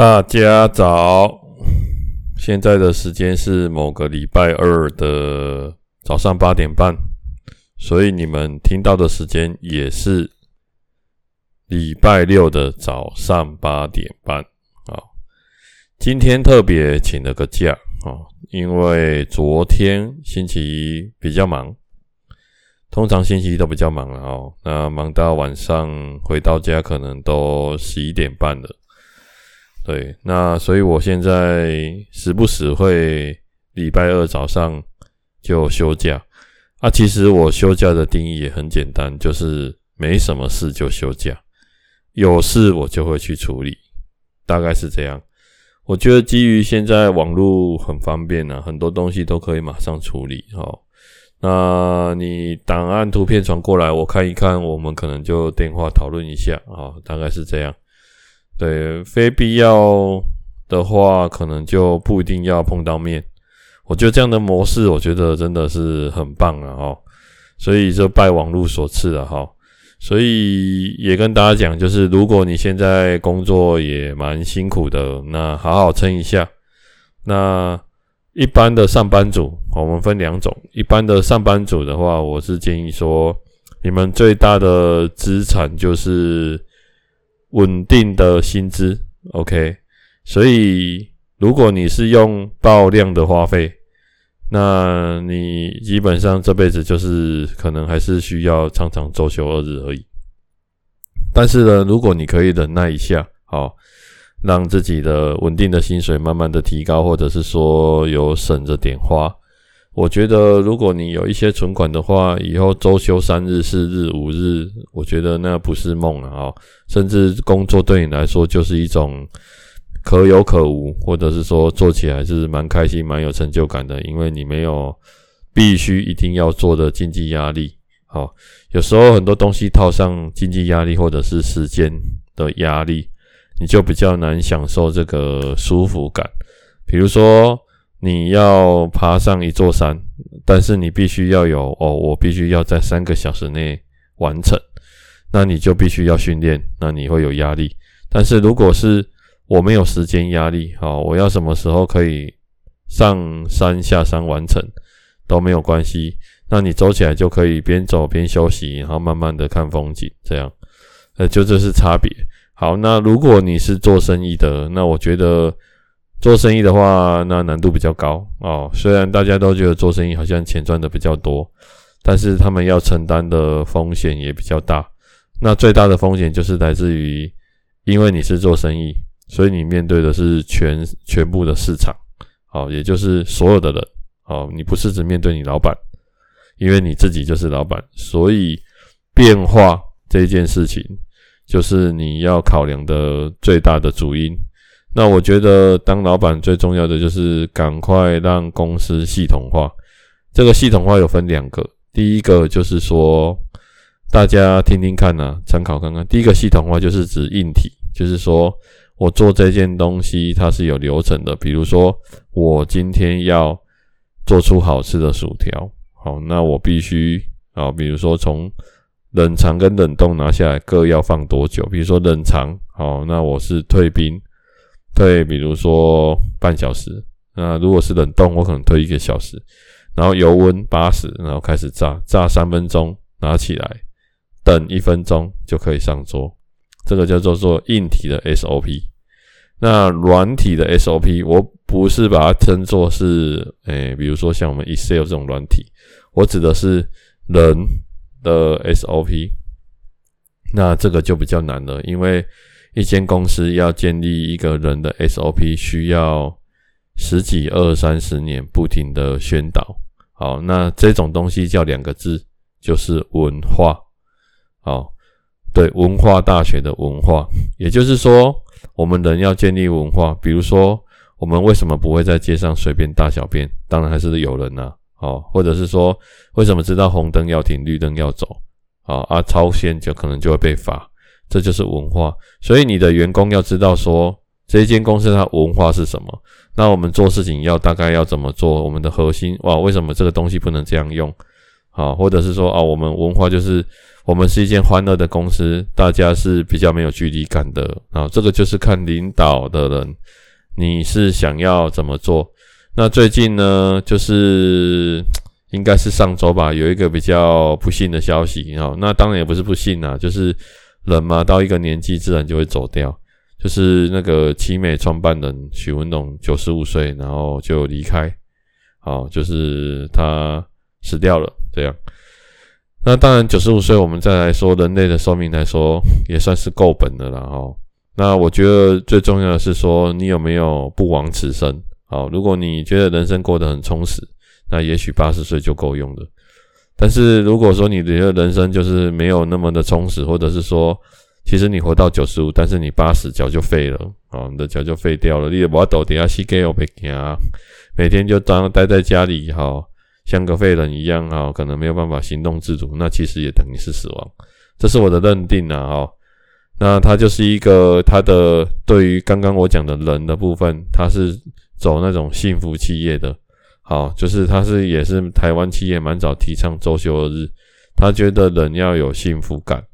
大家早，现在的时间是某个礼拜二的早上八点半，所以你们听到的时间也是礼拜六的早上八点半。好，今天特别请了个假啊，因为昨天星期一比较忙，通常星期一都比较忙了哦，那忙到晚上回到家可能都十一点半了。对，那所以我现在时不时会礼拜二早上就休假啊。其实我休假的定义也很简单，就是没什么事就休假，有事我就会去处理，大概是这样。我觉得基于现在网络很方便啊，很多东西都可以马上处理。哦，那你档案图片传过来，我看一看，我们可能就电话讨论一下啊，大概是这样。对，非必要的话，可能就不一定要碰到面。我觉得这样的模式，我觉得真的是很棒啊！哈，所以就拜网络所赐了哈。所以也跟大家讲，就是如果你现在工作也蛮辛苦的，那好好撑一下。那一般的上班族，我们分两种。一般的上班族的话，我是建议说，你们最大的资产就是。稳定的薪资，OK。所以，如果你是用爆量的花费，那你基本上这辈子就是可能还是需要常常周休二日而已。但是呢，如果你可以忍耐一下，好，让自己的稳定的薪水慢慢的提高，或者是说有省着点花。我觉得，如果你有一些存款的话，以后周休三日、四日、五日，我觉得那不是梦了啊！甚至工作对你来说就是一种可有可无，或者是说做起来是蛮开心、蛮有成就感的，因为你没有必须一定要做的经济压力。好，有时候很多东西套上经济压力或者是时间的压力，你就比较难享受这个舒服感。比如说。你要爬上一座山，但是你必须要有哦，我必须要在三个小时内完成，那你就必须要训练，那你会有压力。但是如果是我没有时间压力，好，我要什么时候可以上山下山完成都没有关系，那你走起来就可以边走边休息，然后慢慢的看风景，这样，呃，就这是差别。好，那如果你是做生意的，那我觉得。做生意的话，那难度比较高哦。虽然大家都觉得做生意好像钱赚的比较多，但是他们要承担的风险也比较大。那最大的风险就是来自于，因为你是做生意，所以你面对的是全全部的市场，好，也就是所有的人，好，你不是只面对你老板，因为你自己就是老板，所以变化这件事情就是你要考量的最大的主因。那我觉得当老板最重要的就是赶快让公司系统化。这个系统化有分两个，第一个就是说大家听听看呐，参考看看。第一个系统化就是指硬体，就是说我做这件东西它是有流程的。比如说我今天要做出好吃的薯条，好，那我必须啊，比如说从冷藏跟冷冻拿下来各要放多久？比如说冷藏，好，那我是退冰。退，比如说半小时。那如果是冷冻，我可能退一个小时。然后油温八十，然后开始炸，炸三分钟，拿起来，等一分钟就可以上桌。这个叫做做硬体的 SOP。那软体的 SOP，我不是把它称作是，诶、比如说像我们 Excel 这种软体，我指的是人的 SOP。那这个就比较难了，因为。一间公司要建立一个人的 SOP，需要十几、二三十年不停的宣导。好，那这种东西叫两个字，就是文化。好，对，文化大学的文化，也就是说，我们人要建立文化。比如说，我们为什么不会在街上随便大小便？当然还是有人呐。好，或者是说，为什么知道红灯要停，绿灯要走？好啊，超限就可能就会被罚。这就是文化，所以你的员工要知道说，这一间公司它文化是什么。那我们做事情要大概要怎么做？我们的核心哇，为什么这个东西不能这样用？好，或者是说啊，我们文化就是我们是一间欢乐的公司，大家是比较没有距离感的啊。这个就是看领导的人，你是想要怎么做？那最近呢，就是应该是上周吧，有一个比较不幸的消息啊。那当然也不是不幸啊，就是人嘛，到一个年纪自然就会走掉。就是那个奇美创办人许文龙，九十五岁，然后就离开。好，就是他死掉了。这样，那当然九十五岁，我们再来说人类的寿命来说，也算是够本的了哈。那我觉得最重要的是说，你有没有不枉此生？好，如果你觉得人生过得很充实，那也许八十岁就够用了。但是如果说你觉得人生就是没有那么的充实，或者是说，其实你活到九十五，但是你八十脚就废了，啊，你的脚就废掉了，你也不要抖底下膝盖又被夹，每天就当待在家里哈。像个废人一样哈，可能没有办法行动自主，那其实也等于是死亡，这是我的认定啊哈。那他就是一个他的对于刚刚我讲的人的部分，他是走那种幸福企业的，好，就是他是也是台湾企业蛮早提倡周休二日，他觉得人要有幸福感，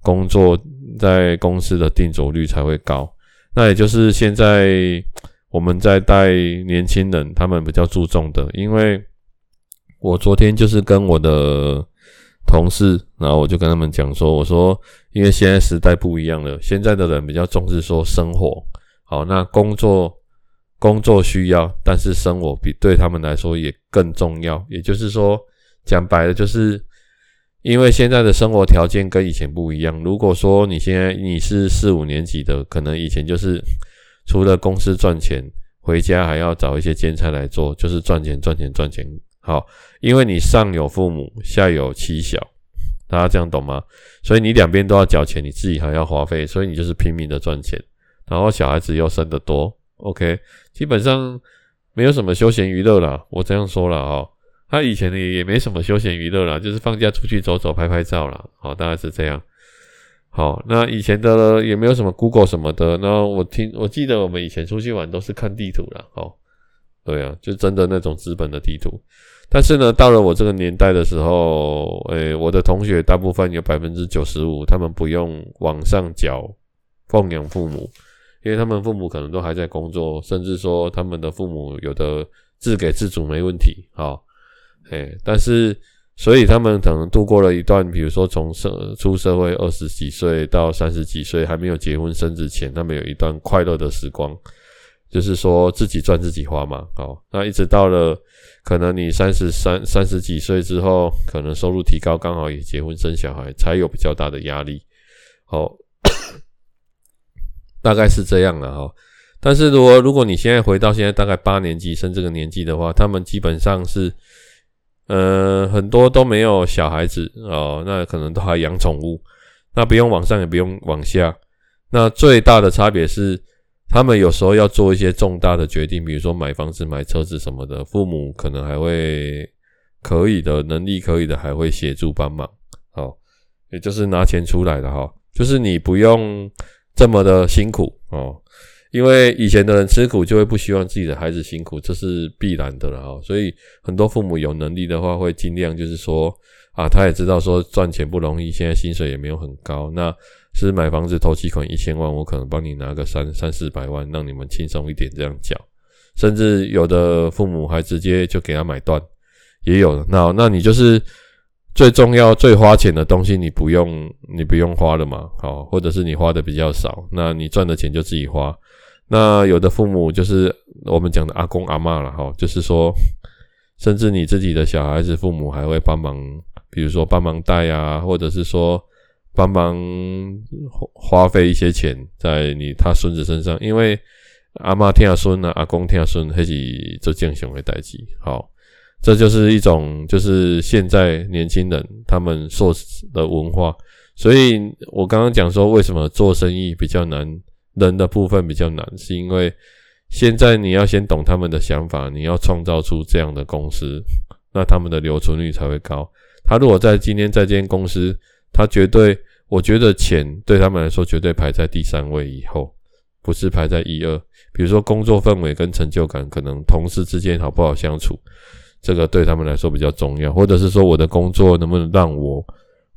工作在公司的定着率才会高。那也就是现在我们在带年轻人，他们比较注重的，因为。我昨天就是跟我的同事，然后我就跟他们讲说，我说，因为现在时代不一样了，现在的人比较重视说生活，好，那工作工作需要，但是生活比对他们来说也更重要。也就是说，讲白了，就是因为现在的生活条件跟以前不一样。如果说你现在你是四五年级的，可能以前就是除了公司赚钱，回家还要找一些兼差来做，就是赚钱赚钱赚钱。好，因为你上有父母，下有妻小，大家这样懂吗？所以你两边都要缴钱，你自己还要花费，所以你就是拼命的赚钱，然后小孩子又生得多，OK，基本上没有什么休闲娱乐啦。我这样说了哈，他以前也也没什么休闲娱乐啦，就是放假出去走走、拍拍照啦。好，大概是这样。好，那以前的也没有什么 Google 什么的。那我听，我记得我们以前出去玩都是看地图啦。好，对啊，就真的那种资本的地图。但是呢，到了我这个年代的时候，诶、我的同学大部分有百分之九十五，他们不用网上缴奉养父母，因为他们父母可能都还在工作，甚至说他们的父母有的自给自足没问题，好，诶，但是所以他们可能度过了一段，比如说从社出社会二十几岁到三十几岁还没有结婚生子前，他们有一段快乐的时光。就是说自己赚自己花嘛，好，那一直到了可能你三十三三十几岁之后，可能收入提高，刚好也结婚生小孩，才有比较大的压力，好，大概是这样了哈。但是如果如果你现在回到现在大概八年级生这个年纪的话，他们基本上是，呃，很多都没有小孩子哦，那可能都还养宠物，那不用往上也不用往下，那最大的差别是。他们有时候要做一些重大的决定，比如说买房子、买车子什么的，父母可能还会可以的，能力可以的，还会协助帮忙。好，也就是拿钱出来的哈，就是你不用这么的辛苦哦，因为以前的人吃苦就会不希望自己的孩子辛苦，这是必然的了哈。所以很多父母有能力的话，会尽量就是说啊，他也知道说赚钱不容易，现在薪水也没有很高，那。是买房子投期款一千万，我可能帮你拿个三三四百万，让你们轻松一点这样缴。甚至有的父母还直接就给他买断，也有的。那那你就是最重要、最花钱的东西，你不用你不用花了嘛？好，或者是你花的比较少，那你赚的钱就自己花。那有的父母就是我们讲的阿公阿嬷了哈，就是说，甚至你自己的小孩子，父母还会帮忙，比如说帮忙带啊，或者是说。帮忙花费一些钱在你他孙子身上，因为阿嬷听孙啊，阿公听孙，还是做这样想的代志。好，这就是一种就是现在年轻人他们受的文化。所以我刚刚讲说，为什么做生意比较难，人的部分比较难，是因为现在你要先懂他们的想法，你要创造出这样的公司，那他们的留存率才会高。他如果在今天在这间公司，他绝对，我觉得钱对他们来说绝对排在第三位以后，不是排在一二。比如说工作氛围跟成就感，可能同事之间好不好相处，这个对他们来说比较重要，或者是说我的工作能不能让我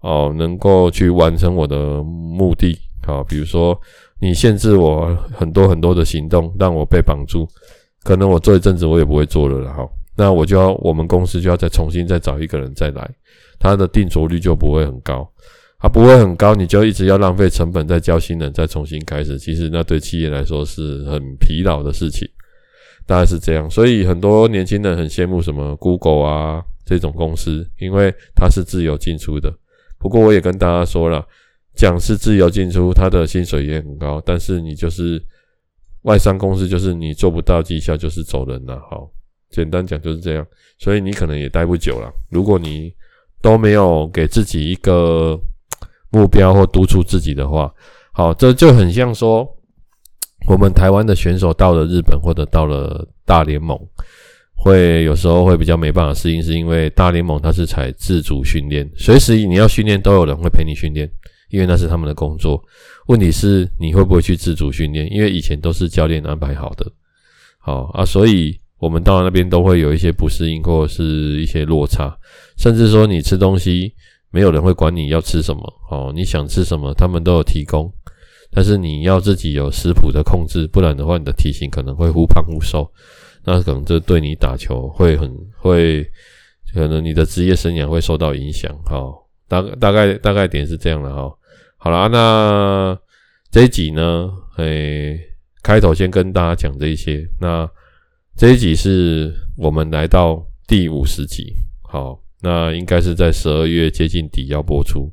哦能够去完成我的目的？好，比如说你限制我很多很多的行动，让我被绑住，可能我做一阵子我也不会做了了。好，那我就要我们公司就要再重新再找一个人再来，他的定着率就不会很高。啊，不会很高，你就一直要浪费成本再交新人再重新开始，其实那对企业来说是很疲劳的事情，大概是这样。所以很多年轻人很羡慕什么 Google 啊这种公司，因为它是自由进出的。不过我也跟大家说了，讲是自由进出，他的薪水也很高，但是你就是外商公司，就是你做不到绩效就是走人了。好，简单讲就是这样，所以你可能也待不久了。如果你都没有给自己一个。目标或督促自己的话，好，这就很像说，我们台湾的选手到了日本或者到了大联盟，会有时候会比较没办法适应，是因为大联盟它是采自主训练，随时你要训练都有人会陪你训练，因为那是他们的工作。问题是你会不会去自主训练？因为以前都是教练安排好的，好啊，所以我们到了那边都会有一些不适应或者是一些落差，甚至说你吃东西。没有人会管你要吃什么哦，你想吃什么，他们都有提供，但是你要自己有食谱的控制，不然的话，你的体型可能会忽胖忽瘦，那可能这对你打球会很会，可能你的职业生涯会受到影响。哈，大大概大概点是这样的哈。好啦，那这一集呢，诶，开头先跟大家讲这些，那这一集是我们来到第五十集，好。那应该是在十二月接近底要播出。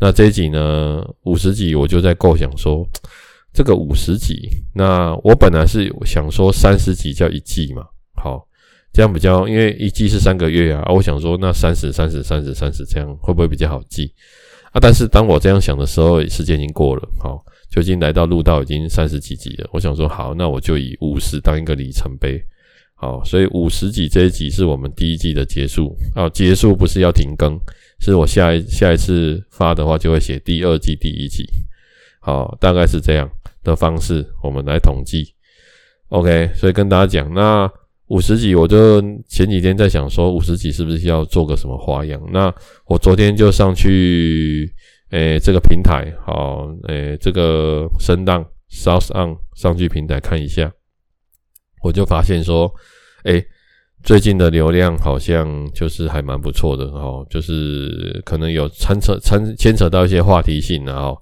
那这一集呢，五十集我就在构想说，这个五十集，那我本来是想说三十集叫一季嘛，好，这样比较，因为一季是三个月啊，啊我想说那三十、三十、三十、三十这样会不会比较好记啊？但是当我这样想的时候，时间已经过了，好，就已经来到录到已经三十几集了。我想说，好，那我就以五十当一个里程碑。好，所以五十集这一集是我们第一季的结束啊，结束不是要停更，是我下一下一次发的话就会写第二季第一集，好，大概是这样的方式，我们来统计。OK，所以跟大家讲，那五十集我就前几天在想说，五十集是不是要做个什么花样？那我昨天就上去，诶、这个平台，好，诶、这个声浪 SoundOn 上去平台看一下。我就发现说，诶，最近的流量好像就是还蛮不错的哦，就是可能有牵扯牵牵扯到一些话题性，然后，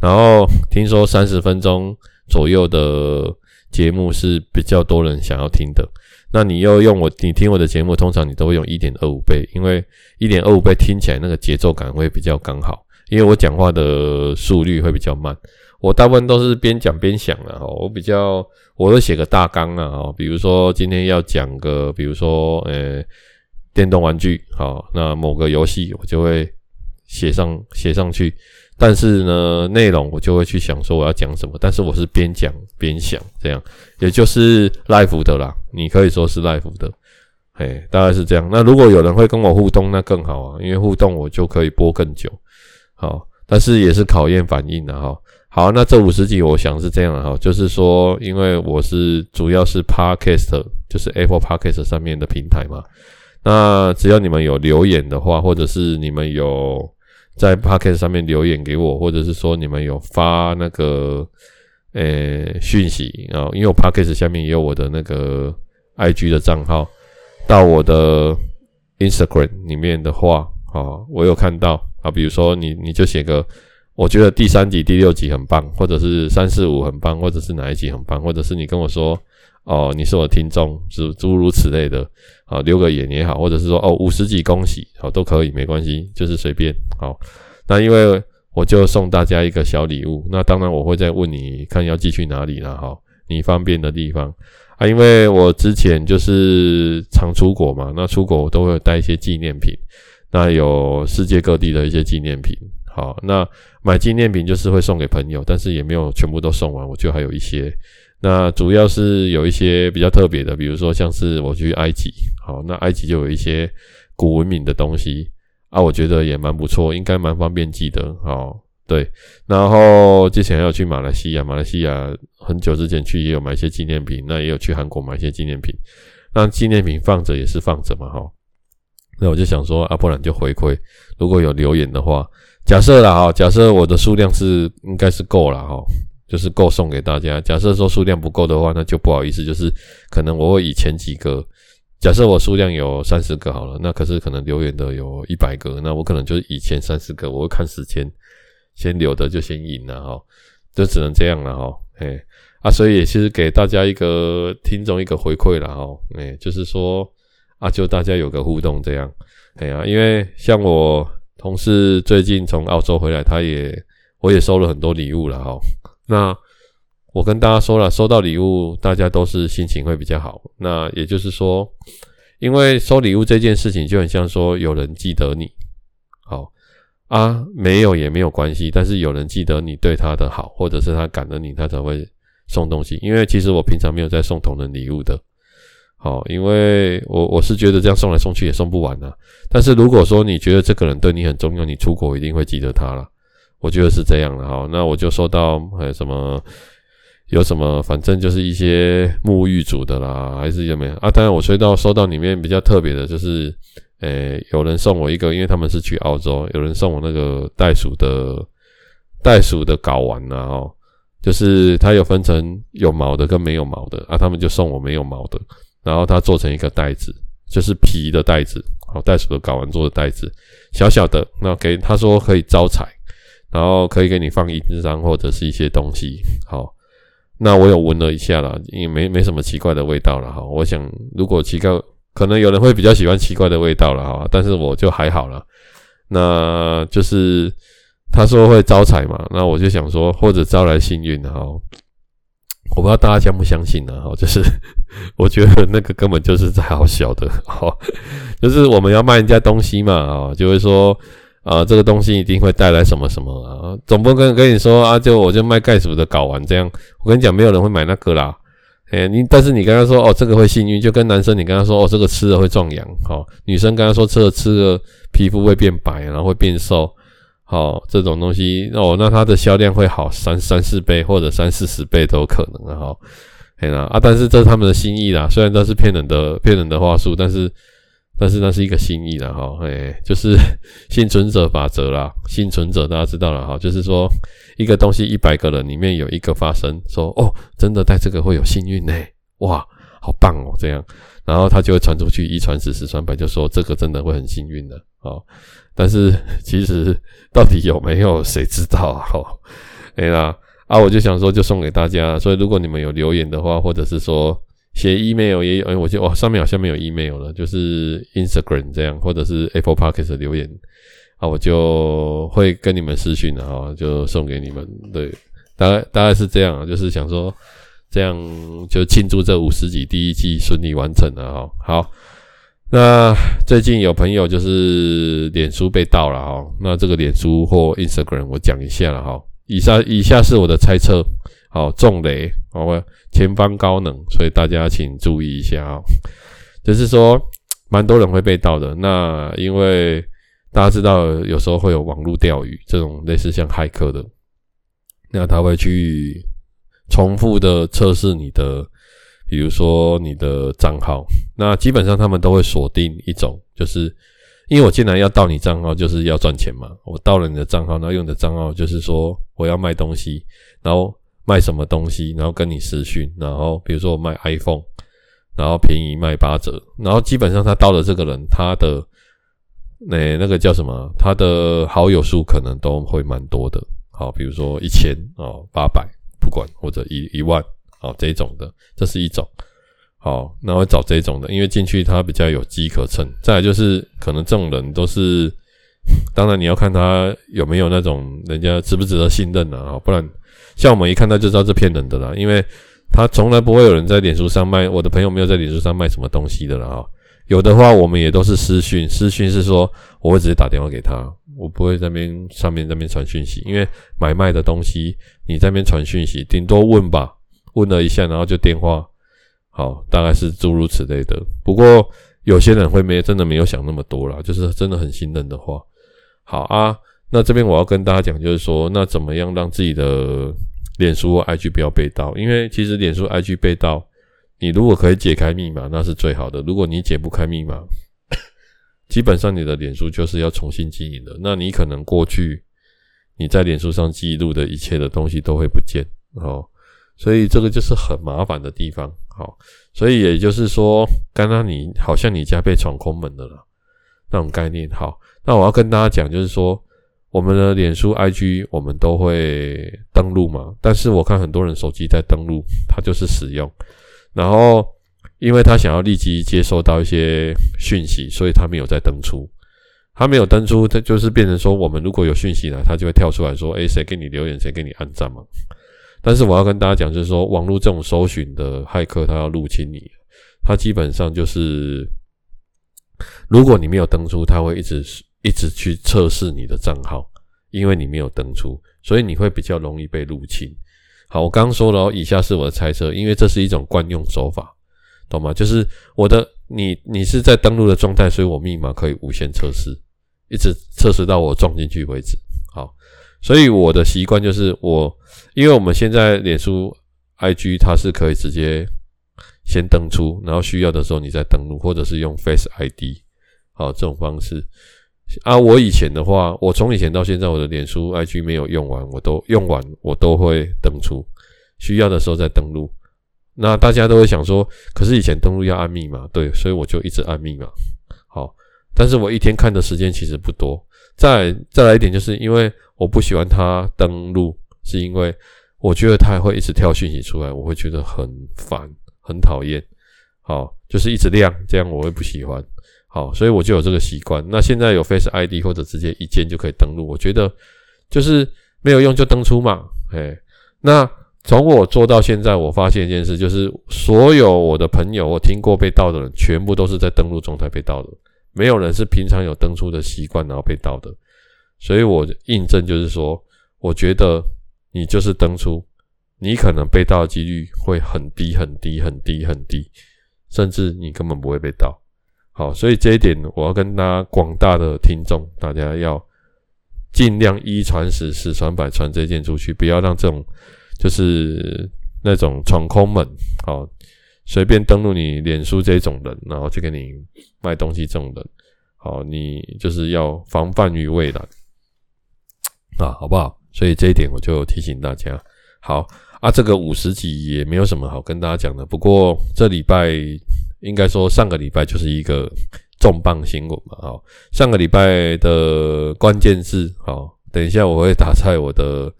然后听说三十分钟左右的节目是比较多人想要听的。那你又用我，你听我的节目，通常你都会用一点二五倍，因为一点二五倍听起来那个节奏感会比较刚好，因为我讲话的速率会比较慢。我大部分都是边讲边想的哈，我比较我会写个大纲啊哈，比如说今天要讲个，比如说呃电动玩具，好，那某个游戏我就会写上写上去，但是呢内容我就会去想说我要讲什么，但是我是边讲边想这样，也就是 live 的啦，你可以说是 live 的，嘿，大概是这样。那如果有人会跟我互动，那更好啊，因为互动我就可以播更久，好，但是也是考验反应的哈。好，那这五十集我想是这样哈，就是说，因为我是主要是 Podcast，就是 Apple Podcast 上面的平台嘛。那只要你们有留言的话，或者是你们有在 Podcast 上面留言给我，或者是说你们有发那个呃讯息啊，因为我 Podcast 下面也有我的那个 IG 的账号，到我的 Instagram 里面的话，啊，我有看到啊，比如说你你就写个。我觉得第三集、第六集很棒，或者是三四五很棒，或者是哪一集很棒，或者是你跟我说哦，你是我的听众，诸诸如此类的，好，留个言也好，或者是说哦，五十集恭喜，好，都可以，没关系，就是随便，好。那因为我就送大家一个小礼物，那当然我会再问你看要寄去哪里了，哈，你方便的地方啊，因为我之前就是常出国嘛，那出国我都会带一些纪念品，那有世界各地的一些纪念品。好，那买纪念品就是会送给朋友，但是也没有全部都送完，我就还有一些。那主要是有一些比较特别的，比如说像是我去埃及，好，那埃及就有一些古文明的东西啊，我觉得也蛮不错，应该蛮方便寄的。好，对。然后之前还有去马来西亚，马来西亚很久之前去也有买一些纪念品，那也有去韩国买一些纪念品。那纪念品放着也是放着嘛，哈。那我就想说，啊，不然就回馈，如果有留言的话，假设啦哈，假设我的数量是应该是够了哈，就是够送给大家。假设说数量不够的话，那就不好意思，就是可能我会以前几个，假设我数量有三十个好了，那可是可能留言的有一百个，那我可能就是以前三十个，我会看时间，先留的就先赢了哈，就只能这样了哈，哎。啊，所以也其实给大家一个听众一个回馈了哈，哎，就是说啊，就大家有个互动这样，哎呀，因为像我同事最近从澳洲回来，他也我也收了很多礼物了哈。那我跟大家说了，收到礼物，大家都是心情会比较好。那也就是说，因为收礼物这件事情就很像说有人记得你，好啊，没有也没有关系，但是有人记得你对他的好，或者是他感恩你，他才会。送东西，因为其实我平常没有在送同人礼物的，好，因为我我是觉得这样送来送去也送不完啊。但是如果说你觉得这个人对你很重要，你出国一定会记得他了，我觉得是这样的哈。那我就收到还有什么有什么，反正就是一些沐浴组的啦，还是有没有啊？当然我收到收到里面比较特别的就是，诶，有人送我一个，因为他们是去澳洲，有人送我那个袋鼠的袋鼠的睾丸啊，哦。就是它有分成有毛的跟没有毛的啊，他们就送我没有毛的，然后它做成一个袋子，就是皮的袋子，好，袋鼠的睾丸做的袋子，小小的，那给他说可以招财，然后可以给你放印章或者是一些东西，好，那我有闻了一下啦，也没没什么奇怪的味道了哈，我想如果奇怪，可能有人会比较喜欢奇怪的味道了哈，但是我就还好了，那就是。他说会招财嘛，那我就想说，或者招来幸运哈，我不知道大家相不相信呢哈，就是我觉得那个根本就是在好小的哈，就是我们要卖人家东西嘛啊，就会说啊这个东西一定会带来什么什么啊，总不跟跟你说啊，就我就卖袋鼠的睾丸这样，我跟你讲，没有人会买那个啦，哎你但是你跟他说哦这个会幸运，就跟男生你跟他说哦这个吃了会壮阳，好，女生跟他说吃了吃了皮肤会变白，然后会变瘦。好，这种东西哦，那它的销量会好三三四倍或者三四十倍都有可能啊！哈，嘿啦啊，但是这是他们的心意啦，虽然这是骗人的骗人的话术，但是但是那是一个心意啦，哈，哎，就是 幸存者法则啦，幸存者大家知道了哈，就是说一个东西一百个人里面有一个发生说哦，真的带这个会有幸运呢，哇，好棒哦，这样，然后他就会传出去，一传十，十传百，就说这个真的会很幸运的，哦。但是 其实到底有没有谁知道啊？吼，哎啦啊，我就想说就送给大家。所以如果你们有留言的话，或者是说写 email 也有，哎，我就哦上面好像没有 email 了，就是 Instagram 这样，或者是 Apple Podcast 的留言啊，我就会跟你们私讯的哈，就送给你们。对，大概大概是这样，就是想说这样就庆祝这五十集第一季顺利完成了哈。好。那最近有朋友就是脸书被盗了哈，那这个脸书或 Instagram 我讲一下了哈。以下以下是我的猜测，好，重雷，好吧，前方高能，所以大家请注意一下啊。就是说，蛮多人会被盗的。那因为大家知道，有时候会有网络钓鱼这种类似像骇客的，那他会去重复的测试你的。比如说你的账号，那基本上他们都会锁定一种，就是因为我既然要盗你账号，就是要赚钱嘛。我盗了你的账号，然后用你的账号就是说我要卖东西，然后卖什么东西，然后跟你私讯，然后比如说我卖 iPhone，然后便宜卖八折，然后基本上他盗的这个人，他的那、那个叫什么，他的好友数可能都会蛮多的。好，比如说一千哦，八百，不管或者一一万。好，这种的，这是一种。好，那我找这种的，因为进去他比较有机可乘。再来就是，可能这种人都是，当然你要看他有没有那种人家值不值得信任啊。不然像我们一看他就知道是骗人的啦，因为他从来不会有人在脸书上卖，我的朋友没有在脸书上卖什么东西的啦。有的话我们也都是私讯，私讯是说我会直接打电话给他，我不会在那边上面那边传讯息，因为买卖的东西你在那边传讯息，顶多问吧。问了一下，然后就电话，好，大概是诸如此类的。不过有些人会没真的没有想那么多啦，就是真的很信任的话，好啊。那这边我要跟大家讲，就是说，那怎么样让自己的脸书 IG 不要被盗？因为其实脸书 IG 被盗，你如果可以解开密码，那是最好的。如果你解不开密码，基本上你的脸书就是要重新经营的。那你可能过去你在脸书上记录的一切的东西都会不见哦，所以这个就是很麻烦的地方。好，所以也就是说，刚刚你好像你家被闯空门了，那种概念。好，那我要跟大家讲，就是说我们的脸书 IG 我们都会登录嘛，但是我看很多人手机在登录，它就是使用，然后。因为他想要立即接收到一些讯息，所以他没有再登出。他没有登出，他就是变成说，我们如果有讯息来，他就会跳出来说：“诶，谁给你留言？谁给你按赞嘛？”但是我要跟大家讲，就是说，网络这种搜寻的骇客，他要入侵你，他基本上就是，如果你没有登出，他会一直一直去测试你的账号，因为你没有登出，所以你会比较容易被入侵。好，我刚刚说了哦，以下是我的猜测，因为这是一种惯用手法。懂吗？就是我的你，你是在登录的状态，所以我密码可以无限测试，一直测试到我撞进去为止。好，所以我的习惯就是我，因为我们现在脸书 IG 它是可以直接先登出，然后需要的时候你再登录，或者是用 Face ID，好，这种方式。啊，我以前的话，我从以前到现在，我的脸书 IG 没有用完，我都用完，我都会登出，需要的时候再登录。那大家都会想说，可是以前登录要按密码，对，所以我就一直按密码。好，但是我一天看的时间其实不多。再再来一点，就是因为我不喜欢它登录，是因为我觉得它会一直跳讯息出来，我会觉得很烦，很讨厌。好，就是一直亮，这样我会不喜欢。好，所以我就有这个习惯。那现在有 Face ID 或者直接一键就可以登录，我觉得就是没有用就登出嘛。嘿，那。从我做到现在，我发现一件事，就是所有我的朋友，我听过被盗的人，全部都是在登录状态被盗的，没有人是平常有登出的习惯然后被盗的。所以我印证就是说，我觉得你就是登出，你可能被盗的几率会很低很低很低很低，甚至你根本不会被盗。好，所以这一点我要跟大家广大的听众，大家要尽量一传十，十传百，传这件出去，不要让这种。就是那种闯空门，好，随便登录你脸书这种人，然后去给你卖东西这种人，好，你就是要防范于未然啊，好不好？所以这一点我就提醒大家。好啊，这个五十集也没有什么好跟大家讲的，不过这礼拜应该说上个礼拜就是一个 重磅新闻嘛，好，上个礼拜的关键字，好，等一下我会打在我的。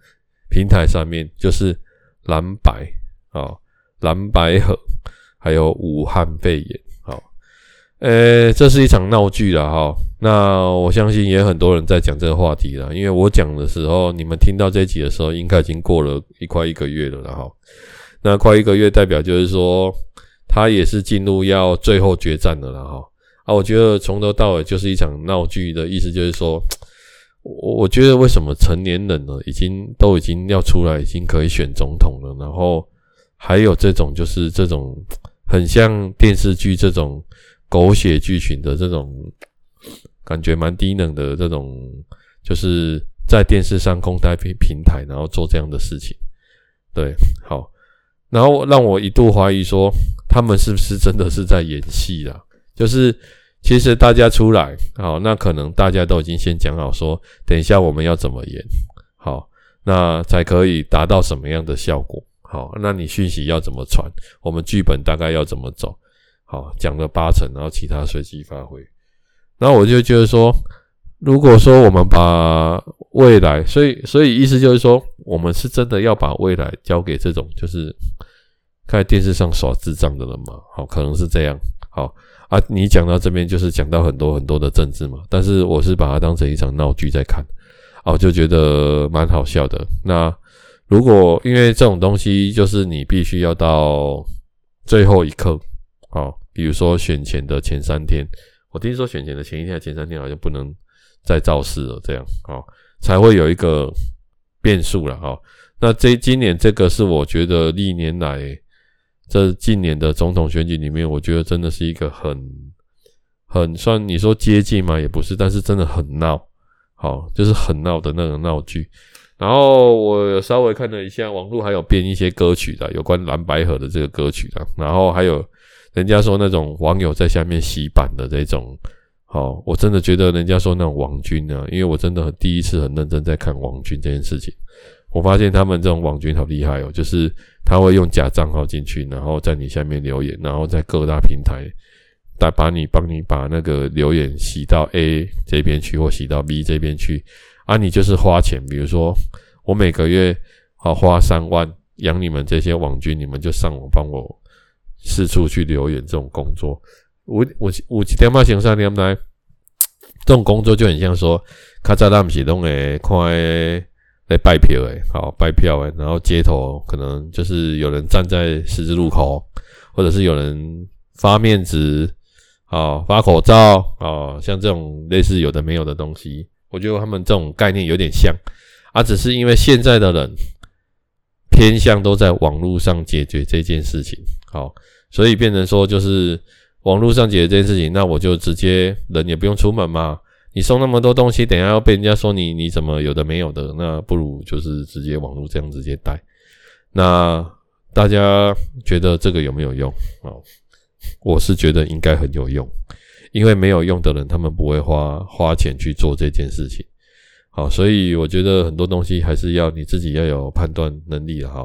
平台上面就是蓝白啊，蓝白合，还有武汉肺炎，好，呃，这是一场闹剧了哈。那我相信也很多人在讲这个话题了，因为我讲的时候，你们听到这一集的时候，应该已经过了一快一个月了然后。那快一个月代表就是说，他也是进入要最后决战了了哈。啊，我觉得从头到尾就是一场闹剧的意思，就是说。我我觉得为什么成年人呢，已经都已经要出来，已经可以选总统了，然后还有这种就是这种很像电视剧这种狗血剧情的这种感觉蛮低能的这种，就是在电视上公开平平台，然后做这样的事情，对，好，然后让我一度怀疑说他们是不是真的是在演戏啦，就是。其实大家出来，好，那可能大家都已经先讲好说，等一下我们要怎么演，好，那才可以达到什么样的效果，好，那你讯息要怎么传，我们剧本大概要怎么走，好，讲了八成，然后其他随机发挥。那我就觉得说，如果说我们把未来，所以所以意思就是说，我们是真的要把未来交给这种就是看电视上耍智障的人嘛？好，可能是这样，好。啊，你讲到这边就是讲到很多很多的政治嘛，但是我是把它当成一场闹剧在看，啊，就觉得蛮好笑的。那如果因为这种东西就是你必须要到最后一刻，啊，比如说选前的前三天，我听说选前的前一天、前三天好像不能再造势了，这样啊，才会有一个变数了哈。那这今年这个是我觉得历年来。这近年的总统选举里面，我觉得真的是一个很很算你说接近嘛，也不是，但是真的很闹，好，就是很闹的那个闹剧。然后我稍微看了一下网络，还有编一些歌曲的，有关蓝白合的这个歌曲的。然后还有人家说那种网友在下面洗版的这种好，我真的觉得人家说那种网军呢，因为我真的很第一次很认真在看王军这件事情，我发现他们这种网军好厉害哦，就是他会用假账号进去，然后在你下面留言，然后在各大平台来把你帮你把那个留言洗到 A 这边去，或洗到 B 这边去，啊，你就是花钱，比如说我每个月好花三万养你们这些网军，你们就上网帮我四处去留言这种工作。我我我几天嘛，想上天来，这种工作就很像说，卡扎拉姆启动诶，快来拜票诶，好拜票诶，然后街头可能就是有人站在十字路口，或者是有人发面纸，啊发口罩啊，像这种类似有的没有的东西，我觉得他们这种概念有点像，啊，只是因为现在的人偏向都在网络上解决这件事情，好，所以变成说就是。网络上解决这件事情，那我就直接人也不用出门嘛。你送那么多东西，等下要被人家说你你怎么有的没有的，那不如就是直接网络这样直接带。那大家觉得这个有没有用？啊，我是觉得应该很有用，因为没有用的人他们不会花花钱去做这件事情。好，所以我觉得很多东西还是要你自己要有判断能力的哈。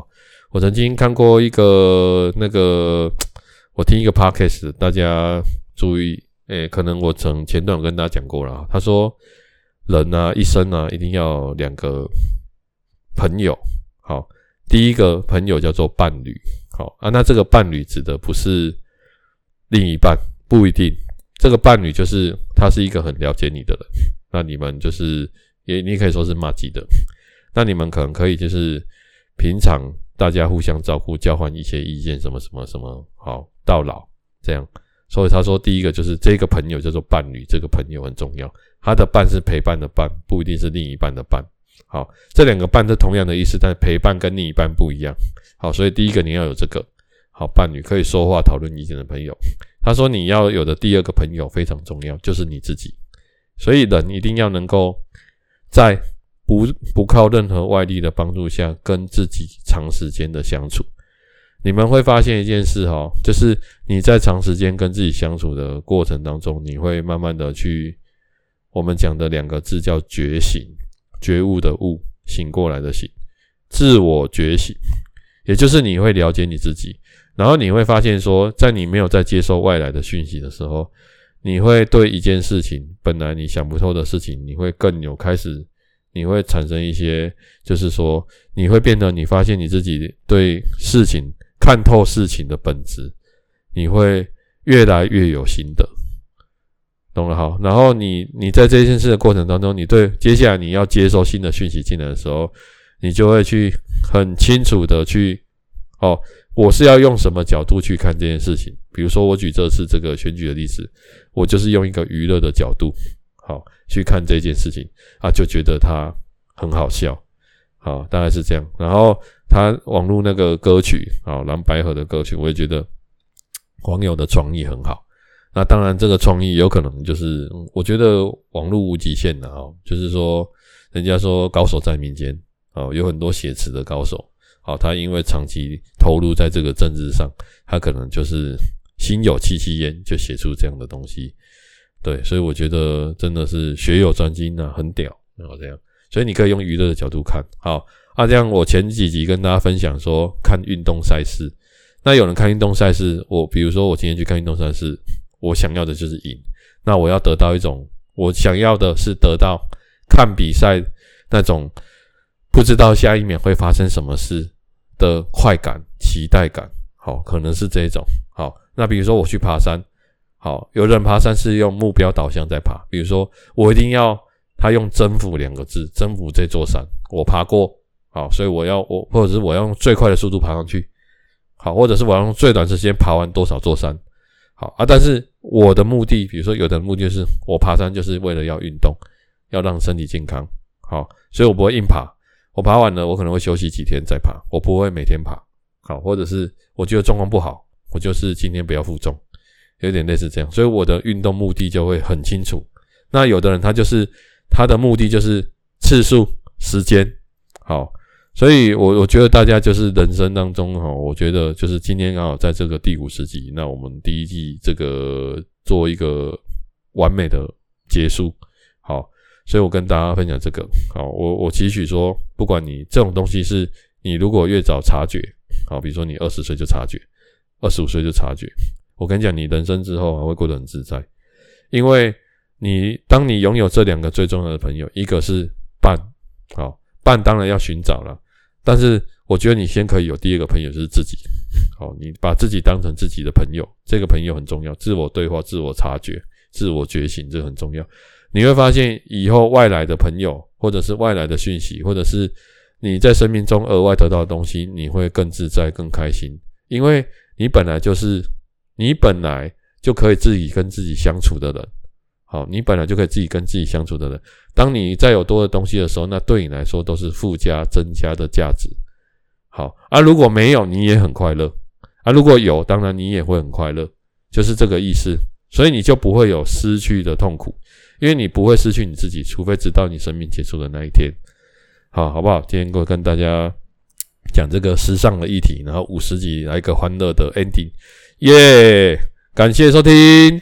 我曾经看过一个那个。我听一个 podcast，大家注意，诶、可能我曾前段有跟大家讲过了。他说，人啊，一生啊，一定要两个朋友。好，第一个朋友叫做伴侣。好啊，那这个伴侣指的不是另一半，不一定。这个伴侣就是他是一个很了解你的人。那你们就是也你可以说是麻吉的。那你们可能可以就是平常大家互相照顾，交换一些意见，什么什么什么，好。到老这样，所以他说第一个就是这个朋友叫做伴侣，这个朋友很重要。他的伴是陪伴的伴，不一定是另一半的伴。好，这两个伴是同样的意思，但陪伴跟另一半不一样。好，所以第一个你要有这个好伴侣，可以说话讨论意见的朋友。他说你要有的第二个朋友非常重要，就是你自己。所以人一定要能够在不不靠任何外力的帮助下，跟自己长时间的相处。你们会发现一件事哈，就是你在长时间跟自己相处的过程当中，你会慢慢的去，我们讲的两个字叫觉醒，觉悟的悟，醒过来的醒，自我觉醒，也就是你会了解你自己，然后你会发现说，在你没有在接受外来的讯息的时候，你会对一件事情，本来你想不透的事情，你会更有开始，你会产生一些，就是说，你会变得，你发现你自己对事情。看透事情的本质，你会越来越有心得，懂了哈？然后你你在这件事的过程当中，你对接下来你要接受新的讯息进来的时候，你就会去很清楚的去哦，我是要用什么角度去看这件事情？比如说我举这次这个选举的例子，我就是用一个娱乐的角度，好去看这件事情啊，就觉得它很好笑，好，大概是这样，然后。他网络那个歌曲啊，蓝白河的歌曲，我也觉得网友的创意很好。那当然，这个创意有可能就是，我觉得网络无极限的啊，就是说，人家说高手在民间啊，有很多写词的高手。好，他因为长期投入在这个政治上，他可能就是心有戚戚焉，就写出这样的东西。对，所以我觉得真的是学有专精啊，很屌，然后这样。所以你可以用娱乐的角度看好。啊，这样我前几集跟大家分享说看运动赛事，那有人看运动赛事，我比如说我今天去看运动赛事，我想要的就是赢，那我要得到一种，我想要的是得到看比赛那种不知道下一秒会发生什么事的快感、期待感，好，可能是这种。好，那比如说我去爬山，好，有人爬山是用目标导向在爬，比如说我一定要他用征服两个字，征服这座山，我爬过。好，所以我要我，或者是我要用最快的速度爬上去，好，或者是我要用最短时间爬完多少座山，好啊。但是我的目的，比如说有的目的就是我爬山就是为了要运动，要让身体健康，好，所以我不会硬爬。我爬完了，我可能会休息几天再爬，我不会每天爬，好，或者是我觉得状况不好，我就是今天不要负重，有点类似这样。所以我的运动目的就会很清楚。那有的人他就是他的目的就是次数、时间，好。所以我，我觉得大家就是人生当中哈，我觉得就是今天刚好在这个第五十集，那我们第一季这个做一个完美的结束。好，所以我跟大家分享这个。好，我我期许说，不管你这种东西是你如果越早察觉，好，比如说你二十岁就察觉，二十五岁就察觉，我跟你讲，你人生之后还会过得很自在，因为你当你拥有这两个最重要的朋友，一个是伴，伴当然要寻找了，但是我觉得你先可以有第二个朋友就是自己，好，你把自己当成自己的朋友，这个朋友很重要，自我对话、自我察觉、自我觉醒，这很重要。你会发现，以后外来的朋友，或者是外来的讯息，或者是你在生命中额外得到的东西，你会更自在、更开心，因为你本来就是你本来就可以自己跟自己相处的人。好，你本来就可以自己跟自己相处的人，当你再有多的东西的时候，那对你来说都是附加、增加的价值。好啊，如果没有，你也很快乐啊；如果有，当然你也会很快乐，就是这个意思。所以你就不会有失去的痛苦。因为你不会失去你自己，除非直到你生命结束的那一天。好，好不好？今天我跟大家讲这个时尚的议题，然后五十集来一个欢乐的 ending，耶！感谢收听。